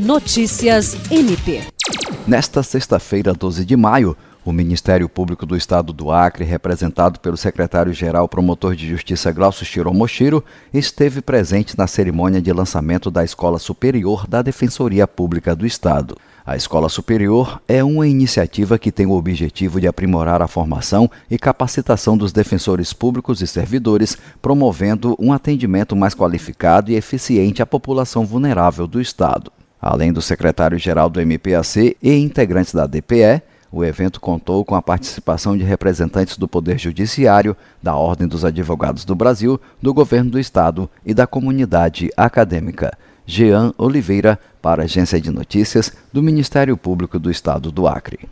Notícias MP. Nesta sexta-feira, 12 de maio, o Ministério Público do Estado do Acre, representado pelo secretário-geral promotor de Justiça Glaucio Shiromoshiro, esteve presente na cerimônia de lançamento da Escola Superior da Defensoria Pública do Estado. A Escola Superior é uma iniciativa que tem o objetivo de aprimorar a formação e capacitação dos defensores públicos e servidores, promovendo um atendimento mais qualificado e eficiente à população vulnerável do Estado. Além do secretário-geral do MPAC e integrantes da DPE, o evento contou com a participação de representantes do Poder Judiciário, da Ordem dos Advogados do Brasil, do Governo do Estado e da comunidade acadêmica. Jean Oliveira, para a Agência de Notícias do Ministério Público do Estado do Acre.